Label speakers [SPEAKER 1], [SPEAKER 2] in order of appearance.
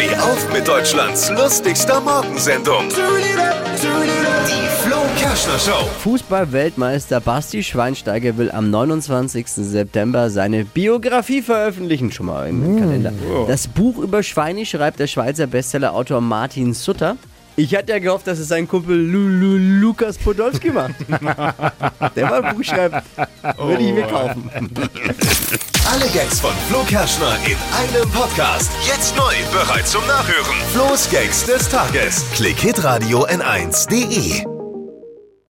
[SPEAKER 1] Steh auf mit Deutschlands lustigster Morgensendung. Die Flo Kerschner Show.
[SPEAKER 2] Fußball-Weltmeister Basti Schweinsteiger will am 29. September seine Biografie veröffentlichen. Schon mal im Kalender. Das Buch über Schweine schreibt der Schweizer Bestsellerautor Martin Sutter. Ich hatte ja gehofft, dass es sein Kumpel Lu Lu Lukas Podolski macht. Der mal ein Buch schreibt. Würde ich mir kaufen.
[SPEAKER 1] Alle Gags von Flo Kerschner in einem Podcast. Jetzt neu, bereit zum Nachhören. Flo's Gags des Tages. Klick Hitradio N1.de.